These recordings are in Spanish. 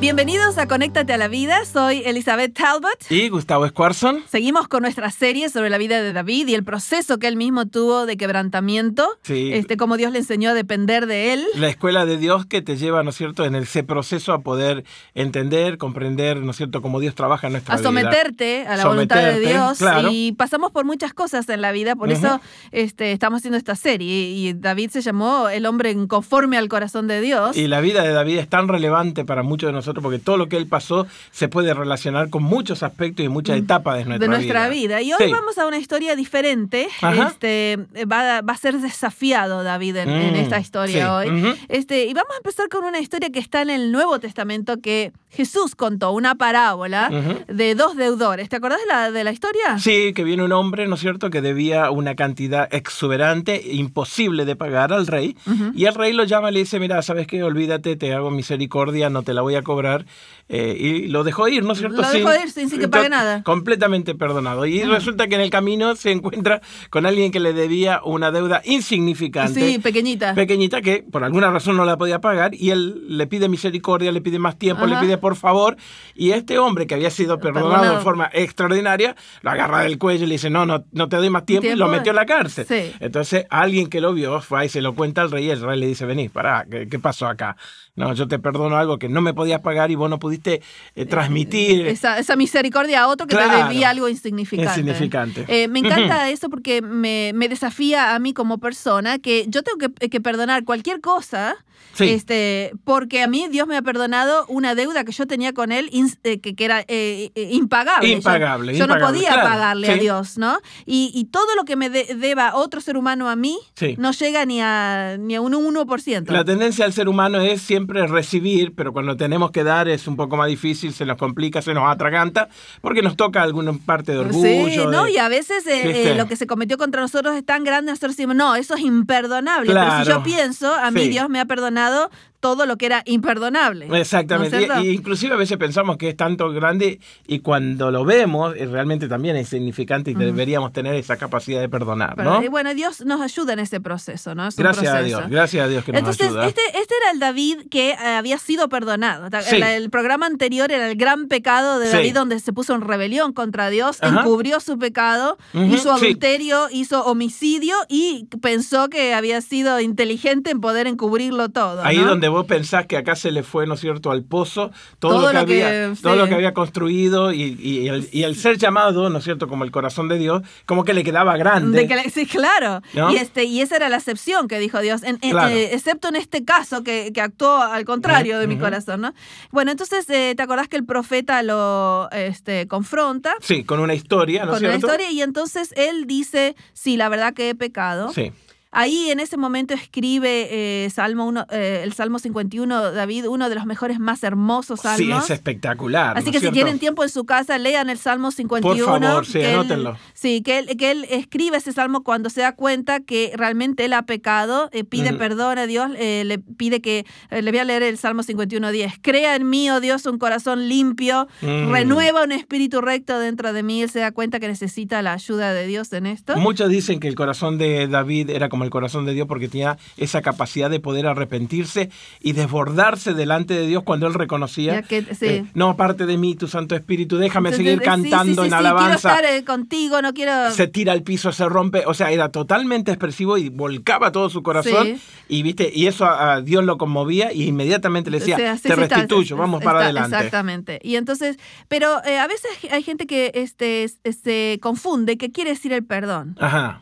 Bienvenidos a Conéctate a la Vida, soy Elizabeth Talbot. Y Gustavo Squarson. Seguimos con nuestra serie sobre la vida de David y el proceso que él mismo tuvo de quebrantamiento. Sí. Este, cómo Dios le enseñó a depender de él. La escuela de Dios que te lleva, ¿no es cierto?, en ese proceso a poder entender, comprender, ¿no es cierto?, cómo Dios trabaja en nuestra a vida. someterte a la voluntad de Dios. claro. Y pasamos por muchas cosas en la vida, por eso este, estamos haciendo esta serie. Y David se llamó el hombre conforme al corazón de Dios. Y la vida de David es tan relevante para muchos de nosotros porque todo lo que él pasó se puede relacionar con muchos aspectos y muchas etapas de nuestra, Mm. de nuestra vida. Y hoy Sí. vamos a una historia diferente. Ajá. Este, va, va a ser desafiado David en, en Mm, esta historia sí. hoy. Ujú. Este, y vamos a empezar con una historia que está en el Nuevo Testamento que Jesús contó, una parábola de dos deudores. ¿Te acordás de la, de la historia? Sí, que viene un hombre, ¿no es cierto?, que debía una cantidad exuberante, imposible de pagar al rey. Y el rey lo llama y le dice, mira, ¿sabes qué? Olvídate, te hago misericordia, no te la voy a cobrar. Eh, y lo dejó ir, ¿no es cierto? Lo dejó ir sin- sin que pague nada. Completamente perdonado. Y resulta que en el camino se encuentra con alguien que le debía una deuda insignificante. Sí, pequeñita. Pequeñita que por alguna razón no la podía pagar y él le pide misericordia, le pide más tiempo, Ajá. le pide por favor y este hombre que había sido perdonado, Perdonado. de forma extraordinaria lo agarra del cuello y le dice no, no, no te doy más tiempo, y lo metió a la cárcel. Sí. Entonces alguien que lo vio fue ahí y se lo cuenta al rey y el rey le dice vení, pará, ¿qué, qué pasó acá? No, yo te perdono algo que no me podías pagar y vos no pudiste eh, transmitir. Esa, esa misericordia a otro que te debía algo insignificante. Insignificante. Eh, me encanta eso porque me, me desafía a mí como persona que yo tengo que, que perdonar cualquier cosa. Sí. Este, porque a mí Dios me ha perdonado una deuda que yo tenía con él eh, que, que era eh, eh, impagable. Yo- Impagable, Yo, no podía claro, pagarle a. Dios, ¿no? Y, y todo lo que me de- deba otro ser humano a mí Sí. no llega ni a, ni a un 1%. La tendencia del ser humano es siempre recibir, pero cuando tenemos que dar es un poco más difícil, se nos complica, se nos atraganta, porque nos toca alguna parte de orgullo. Sí, ¿no? de- Y a veces eh, eh, lo que se cometió contra nosotros es tan grande, nosotros decimos, no, eso es imperdonable. Pero si yo pienso, a mí Sí. Dios me ha perdonado todo lo que era imperdonable. Exactamente. ¿No y, y inclusive a veces pensamos que es tanto grande y cuando lo vemos eh, realmente también es significante y deberíamos tener esa capacidad de perdonar, Pero, ¿no? bueno, Dios nos ayuda en ese proceso, ¿no? Es Gracias a. Dios, gracias a Dios que nos Entonces, ayuda. este, este era el David que eh, había sido perdonado. Sí. El, el programa anterior era el gran pecado de Sí. David, donde se puso en rebelión contra Dios, Ajá. encubrió su pecado, hizo sí. adulterio, hizo homicidio y pensó que había sido inteligente en poder encubrirlo todo. Ahí ¿no? donde vos pensás que acá se le fue, ¿no es cierto?, al pozo, todo, Todo lo, que lo que- había, sí. todo lo que había construido y, y el, y el ser llamado, ¿no es cierto?, como el corazón de Dios, como que le quedaba grande. De que le- sí, claro. ¿No? Y, este, y esa era la excepción que dijo Dios, en- en- Claro. eh, excepto en este caso que, que actuó al contrario de mi corazón, ¿no? Bueno, entonces, eh, ¿te acordás que el profeta lo este, confronta? Sí, con una historia, ¿no es con una cierto? historia y entonces él dice, sí, la verdad que he pecado. Sí. Ahí en ese momento escribe eh, Salmo uno, eh, el Salmo 51, David, uno de los mejores, más hermosos salmos. Sí, es espectacular. Así ¿no que si tienen tiempo en su casa, lean el Salmo 51. favor, sí, que él- anótenlo. sí, que él, que él escribe ese salmo cuando se da cuenta que realmente él ha pecado, eh, pide perdón a Dios, le pide que, le voy a leer el Salmo 51, 10. Crea en mí, oh Dios, un corazón limpio, Mm. renueva un espíritu recto dentro de mí. Él se da cuenta que necesita la ayuda de Dios en esto. Muchos dicen que el corazón de David era como el corazón de Dios porque tenía esa capacidad de poder arrepentirse y desbordarse delante de Dios cuando él reconocía, que- sí. eh, no aparte de mí, tu Santo Espíritu, déjame Entonces, seguir cantando sí, sí, en alabanza. Quiero estar eh, contigo, no quiero... Se tira al piso, se rompe, o sea, era totalmente expresivo y volcaba todo su corazón y viste, y eso a, a Dios lo conmovía y inmediatamente le decía, O sea, sí, te está- restituyo, vamos para adelante. Exactamente. Y entonces, pero eh, a veces hay gente que este, se confunde qué quiere decir el perdón, Ajá.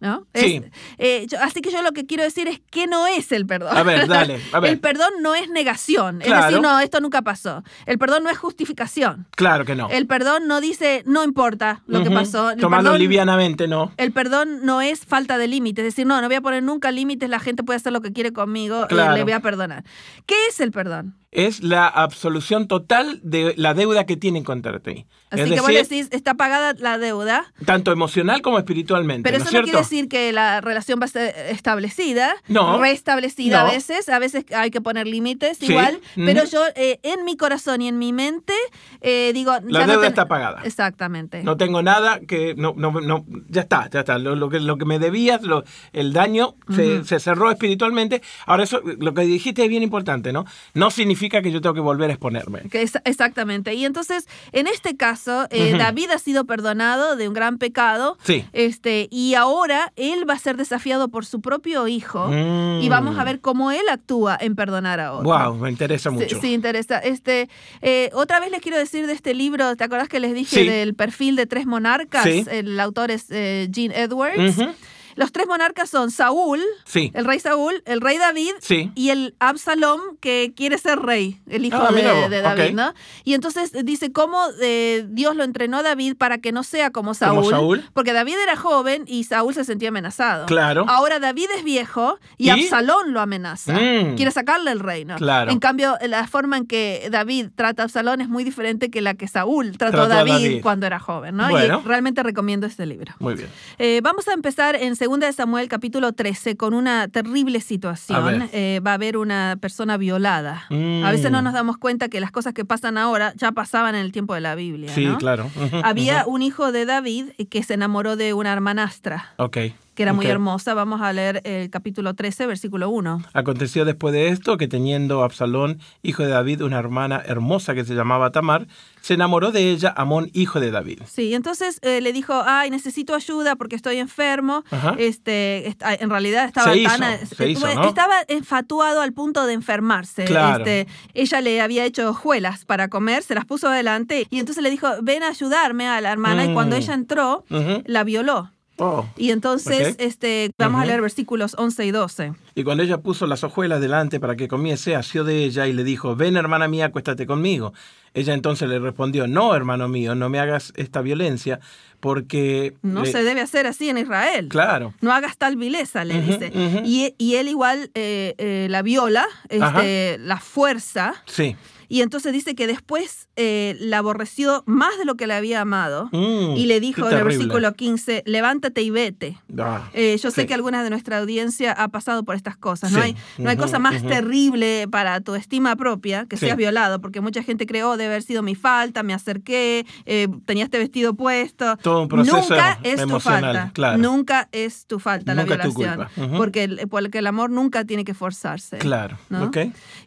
¿No? Sí. Es- eh, yo- así que yo lo que quiero decir es que no es el perdón. A ver, dale, a ver. El perdón no es negación. Es decir, no, esto nunca pasó. El perdón no es justificación. Claro que no. El perdón no dice, no importa lo que pasó. El Tomarlo perdón- livianamente, ¿no? El perdón no es falta de límites, es decir, no, no voy a poner nunca límites, la gente puede hacer lo que quiere conmigo, eh, Claro. le voy a perdonar. ¿Qué es el perdón? Es la absolución total de la deuda que tienen contra ti. Así es que vos decir, decís, está pagada la deuda, tanto emocional como espiritualmente. pero ¿no eso es no quiere decir que la relación va a ser establecida, No. restablecida No. a veces, a veces hay que poner límites Sí. igual, pero yo eh, en mi corazón y en mi mente eh, digo... La ya deuda ten- está pagada. Exactamente. No tengo nada que no, no, no ya está, ya está. Lo, lo que, lo que me debías, lo- el daño se, se cerró espiritualmente. Ahora eso, lo que dijiste es bien importante, ¿no? No significa que yo tengo que volver a exponerme. Que es- exactamente. Y entonces, en este caso, eh. David ha sido perdonado de un gran pecado. Sí. Este, y ahora él va a ser desafiado por su propio hijo. Mm. Y vamos a ver cómo él actúa en perdonar a otro. Wow, me interesa Sí, mucho. Sí, interesa. Este, eh, otra vez les quiero decir de este libro, ¿te acordás que les dije Sí. del perfil de tres monarcas? Sí. El autor es eh, Gene Edwards. Ujú. Los tres monarcas son Saúl, Sí. el rey Saúl, el rey David Sí. y el Absalom que quiere ser rey, el hijo Ah, de, David. ¿no? Y entonces dice cómo eh, Dios lo entrenó a David para que no sea como Saúl, Como Saúl. porque David era joven y Saúl se sentía amenazado. Claro. Ahora David es viejo y, ¿Y? Absalón lo amenaza. Mm. Quiere sacarle el reino. Claro. En cambio, la forma en que David trata a Absalón es muy diferente que la que Saúl trató, Trató a a David, David. cuando era joven, ¿no? Bueno. Y realmente recomiendo este libro. Muy bien. Eh, vamos a empezar en 2 de Samuel capítulo 13 con una terrible situación. Eh, va a haber una persona violada. Mm. A veces no nos damos cuenta que las cosas que pasan ahora ya pasaban en el tiempo de la Biblia. Sí, ¿no? claro. Había un hijo de David que se enamoró de una hermanastra Ok. Que era muy ok. hermosa. Vamos a leer el capítulo 13, versículo 1. Aconteció después de esto que teniendo Absalón, hijo de David, una hermana hermosa que se llamaba Tamar, se enamoró de ella Amón, hijo de David. Sí, entonces eh, le dijo, ay, necesito ayuda porque estoy enfermo. Ajá. este, est- en realidad estaba Se tan... hizo, se hizo. Estaba enfatuado al punto de enfermarse. Claro. Este, ella le había hecho hojuelas para comer, se las puso adelante y entonces le dijo, ven a ayudarme a la hermana. Y cuando Mm. ella entró, la violó. Oh. Y entonces, Ok. este, vamos a leer versículos 11 y 12. Y cuando ella puso las hojuelas delante para que comiese, asió de ella y le dijo, ven hermana mía, acuéstate conmigo. Ella entonces le respondió, no, hermano mío, no me hagas esta violencia, porque... No le- se debe hacer así en Israel. Claro. No hagas tal vileza, le dice. Y, y él igual eh, eh, la viola, este, la fuerza, Sí. Y entonces dice que después eh, la aborreció más de lo que le había amado. Mm, y le dijo en el versículo 15, levántate y vete. Ah, Eh, yo sé que alguna de nuestra audiencia ha pasado por estas cosas. No hay, no hay cosa más terrible para tu estima propia que Sí. seas violado, porque mucha gente creó debe haber sido mi falta, me acerqué, eh, tenía este vestido puesto. Todo un proceso nunca es tu falta. claro. Nunca es tu falta Nunca la violación. porque, el, porque el amor nunca tiene que forzarse. Claro. ¿no? Ok.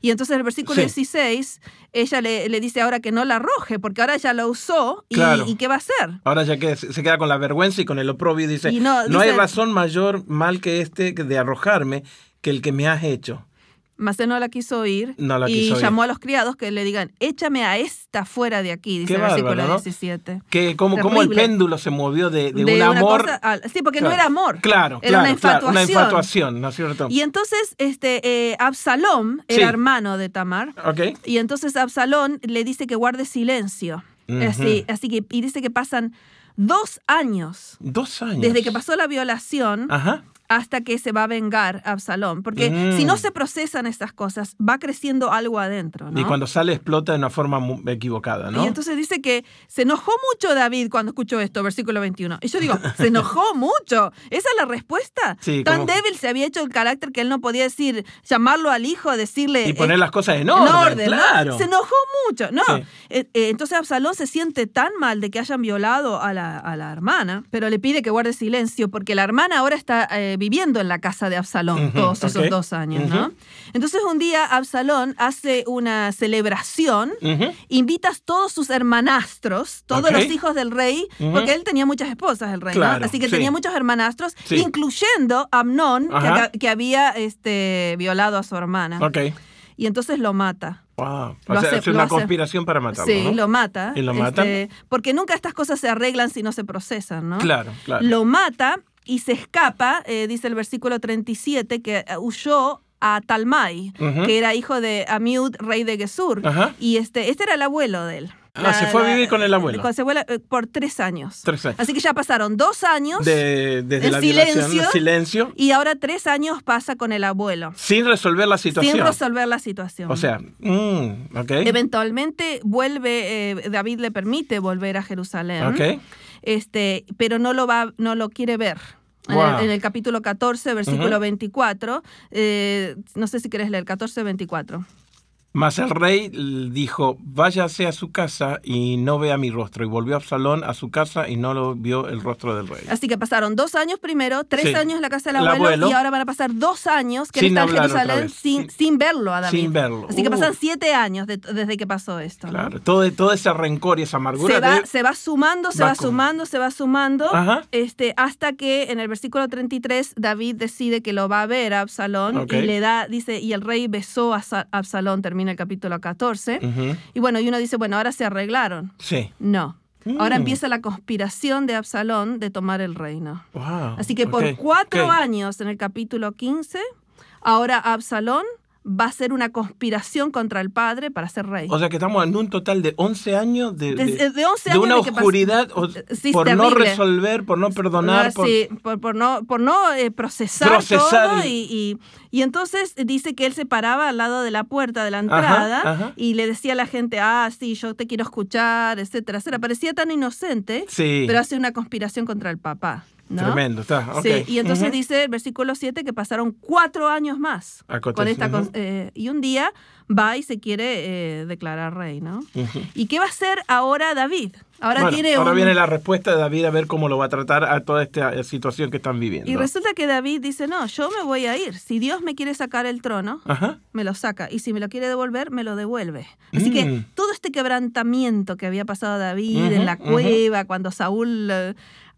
Y entonces el versículo Sí. 16, ella le, le dice ahora que no la arroje, porque ahora ya la usó y, Claro. y ¿qué va a hacer? Ahora ya que se queda con la vergüenza y con el oprobio y dice, Y no, no, hay razón mayor mal que este de arrojarme que el que me has hecho. Mas él no la quiso oír No la y oír. llamó a los criados que le digan, échame a esta fuera de aquí, dice Qué el versículo bárbaro, ¿no? 17. Que como, como el péndulo se movió de, de un amor. cosa a- sí, porque no era amor. Claro, Era una claro, claro, una infatuación. infatuación, ¿no es cierto? Y entonces este eh, Absalom Sí. era hermano de Tamar. Ok. Y entonces Absalón le dice que guarde silencio. Así, así que, y dice que pasan dos años Dos años. desde que pasó la violación Ajá. Hasta que se va a vengar Absalón. Porque Mm. si no se procesan estas cosas, va creciendo algo adentro. ¿no? Y cuando sale explota de una forma equivocada, ¿no? Y entonces dice que se enojó mucho David cuando escuchó esto, versículo 21. Y yo digo, se enojó mucho. ¿Esa es la respuesta? Sí, Tan como- débil se había hecho el carácter que él no podía decir, llamarlo al hijo, decirle... y poner eh, las cosas en en orden, orden, ¿no? claro. Se enojó mucho. No. Sí. Eh, eh, entonces Absalón se siente tan mal de que hayan violado a la, a la hermana, pero le pide que guarde silencio porque la hermana ahora está viviendo en la casa de Absalón todos esos dos años, ¿no? Entonces un día Absalón hace una celebración Ujú. invitas todos sus hermanastros, todos los hijos del rey, porque él tenía muchas esposas, el rey, ¿no? Así que sí. tenía muchos hermanastros, Sí. incluyendo Amnón, que, había este, violado a su hermana. Ok. Y entonces lo mata. Wow. O sea, hace- es una hace- conspiración para matarlo, sí, ¿no? lo mata. ¿Y lo matan? este, porque nunca estas cosas se arreglan si no se procesan, ¿no? Claro, claro. Lo mata y se escapa, eh, dice el versículo 37, que eh, huyó a Talmai, que era hijo de Amiud, rey de Gesur. Y este, este era el abuelo de él. Ah, se fue a vivir con el abuelo. Con su abuela eh, por tres años. Tres años. Así que ya pasaron dos años De, desde en la violación, silencio. silencio, y ahora tres años pasa con el abuelo. sin resolver la situación. Sin resolver la situación. O sea, mm. Eventualmente vuelve, eh, David le permite volver a Jerusalén, este, pero no lo va, no lo quiere ver. En, Wow. el, en el capítulo 14, versículo Ujú. 24, eh, no sé si querés leer, 14, 24. Mas el rey dijo, váyase a su casa y no vea mi rostro. Y volvió Absalón a su casa y no lo vio el rostro del rey. Así que pasaron dos años primero, tres Sí. años en la casa del El abuelo, abuelo. y ahora van a pasar dos años que él Sin está en Jerusalén sin, sin verlo a David. Sin verlo. Así que Uh. pasan siete años de- desde que pasó esto. ¿no? Claro, todo, todo ese rencor y esa amargura. se va, de- se va sumando, se va va, sumando, se va sumando, Ajá. este, hasta que en el versículo 33 David decide que lo va a ver a Absalón Ok. y le da, dice, y el rey besó a Sa- Absalón, termina el capítulo 14. Ujú. Y bueno, y uno dice, bueno, ahora se arreglaron. Sí. No. Ahora Mm. empieza la conspiración de Absalón de tomar el reino. Wow. Así que por cuatro años en el capítulo 15, ahora Absalón va a hacer una conspiración contra el padre para ser rey. O sea que estamos en un total de 11 años de, De- de 11 de años una oscuridad Sí, por no resolver, por no perdonar. Ah, por- sí, por, por no, por no eh, procesar, Procesar todo y, y- y entonces dice que él se paraba al lado de la puerta de la entrada ajá. y le decía a la gente, ah, sí, yo te quiero escuchar, etcétera, etcétera. Parecía tan inocente, Sí. pero hace una conspiración contra el papá. ¿No? Tremendo, está. ok. Sí, y entonces Ujú. dice el versículo 7 que pasaron cuatro años más Acontece, con esta cons- ujú. eh, y un día va y se quiere eh, declarar rey, ¿no? Ujú. ¿Y qué va a hacer ahora David? Ahora Bueno, tiene ahora un- viene la respuesta de David a ver cómo lo va a tratar a toda esta eh, situación que están viviendo. Y resulta que David dice, no, yo me voy a ir. Si Dios me quiere sacar el trono, Ajá. me lo saca. Y si me lo quiere devolver, me lo devuelve. Así que Mm. todo este quebrantamiento que había pasado David en la cueva, cuando Saúl...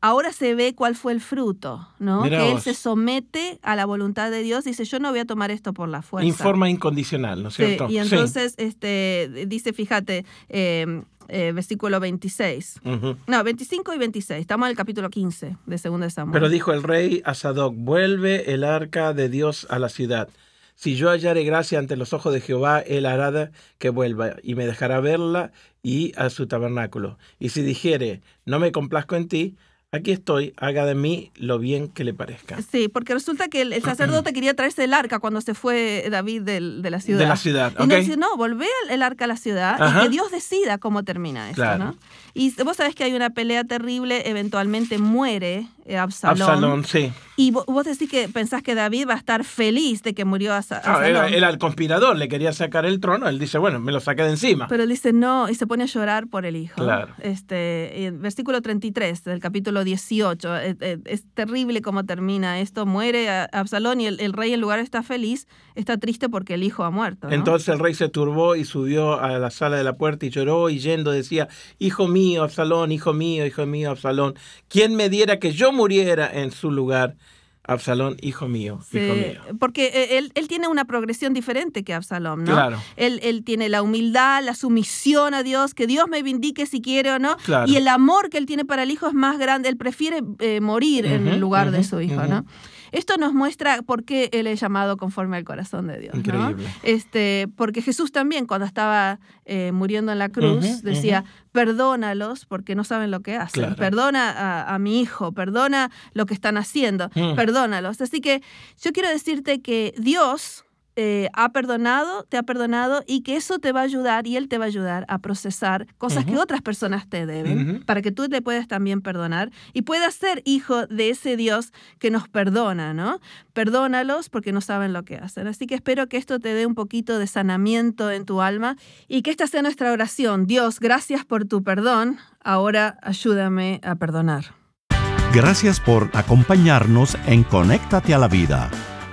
ahora se ve cuál fue el fruto, ¿no? Mirá que él vos. se somete a la voluntad de Dios. Dice, yo no voy a tomar esto por la fuerza. Informa incondicional, ¿no es Sí, cierto? y entonces este, dice, fíjate, eh, eh, versículo 26. Ujú. No, 25 y 26. Estamos en el capítulo 15 de 2 de Samuel. Pero dijo el rey a Sadoc, vuelve el arca de Dios a la ciudad. Si yo hallare gracia ante los ojos de Jehová, él hará que vuelva y me dejará verla y a su tabernáculo. Y si dijere, no me complazco en ti, aquí estoy, haga de mí lo bien que le parezca. Sí, porque resulta que el, el sacerdote quería traerse el arca cuando se fue David del- de, la ciudad. De la ciudad, Y no ok. dice, no, volvé el, arca a la ciudad Ajá. y que Dios decida cómo termina esto, Claro. ¿no? Y vos sabés que hay una pelea terrible, eventualmente muere Absalón. Absalón, sí. Y vo- vos decís que pensás que David va a estar feliz de que murió Ah, Absalón. era, era el conspirador, le quería sacar el trono. Él dice, bueno, me lo saqué de encima. Pero él dice no y se pone a llorar por el hijo. Claro. Este, versículo 33 del capítulo 18. eh, eh, Es, terrible cómo termina esto. Muere Absalón y el, el rey en lugar de estar feliz, está triste porque el hijo ha muerto. ¿no? Entonces el rey se turbó y subió a la sala de la puerta y lloró y yendo decía, Hijo mío, Absalón, hijo mío, hijo mío, Absalón, ¿quién me diera que yo muriera en su lugar? Absalón, hijo mío, Sí, hijo mío. porque eh, él, él tiene una progresión diferente que Absalón, ¿no? Claro. Él, él tiene la humildad, la sumisión a Dios, que Dios me vindique si quiere o no. Claro. Y el amor que él tiene para el hijo es más grande. Él prefiere eh, morir en Ujú, el lugar de su hijo. ¿no? Esto nos muestra por qué él es llamado conforme al corazón de Dios. ¿no? Increíble. Este, porque Jesús también, cuando estaba eh, muriendo en la cruz, decía, perdónalos porque no saben lo que hacen. Claro. Perdona a, a mi hijo, perdona lo que están haciendo, Mm. perdónalos. Así que yo quiero decirte que Dios eh, ha perdonado, te ha perdonado y que eso te va a ayudar y Él te va a ayudar a procesar cosas que otras personas te deben para que tú le puedas también perdonar y puedas ser hijo de ese Dios que nos perdona, ¿no? Perdónalos porque no saben lo que hacen. Así que espero que esto te dé un poquito de sanamiento en tu alma y que esta sea nuestra oración. Dios, gracias por tu perdón. Ahora ayúdame a perdonar. Gracias por acompañarnos en Conéctate a la Vida.